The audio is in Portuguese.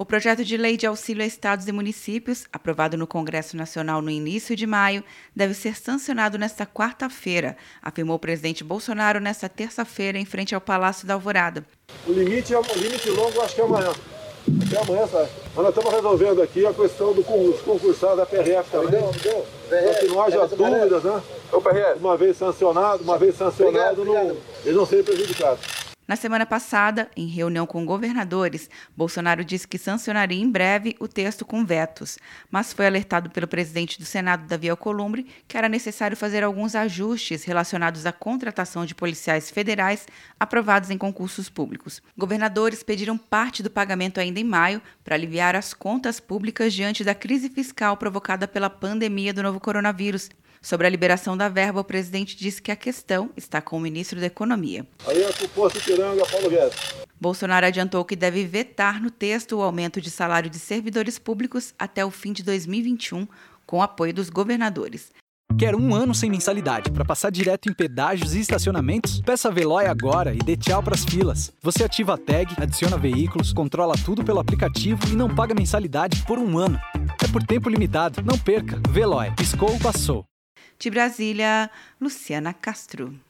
O projeto de lei de auxílio a estados e municípios, aprovado no Congresso Nacional no início de maio, deve ser sancionado nesta quarta-feira, afirmou o presidente Bolsonaro nesta terça-feira em frente ao Palácio da Alvorada. O limite é o limite longo, acho que é amanhã. Até amanhã, sabe? Mas nós estamos resolvendo aqui a questão do concurso da PRF também. Deu, deu. Para que não haja dúvidas, né? Uma vez sancionado, uma vez sancionado, não, eles não serem prejudicados. Na semana passada, em reunião com governadores, Bolsonaro disse que sancionaria em breve o texto com vetos, mas foi alertado pelo presidente do Senado, Davi Alcolumbre, que era necessário fazer alguns ajustes relacionados à contratação de policiais federais aprovados em concursos públicos. Governadores pediram parte do pagamento ainda em maio para aliviar as contas públicas diante da crise fiscal provocada pela pandemia do novo coronavírus. Sobre a liberação da verba, o presidente disse que a questão está com o ministro da Economia. Aí é o posto Piranga, Paulo Guedes. Bolsonaro adiantou que deve vetar no texto o aumento de salário de servidores públicos até o fim de 2021, com apoio dos governadores. Quer um ano sem mensalidade para passar direto em pedágios e estacionamentos? Peça a Veloy agora e dê tchau para as filas. Você ativa a tag, adiciona veículos, controla tudo pelo aplicativo e não paga mensalidade por um ano. É por tempo limitado. Não perca. Veloy. Piscou, passou. De Brasília, Luciana Castro.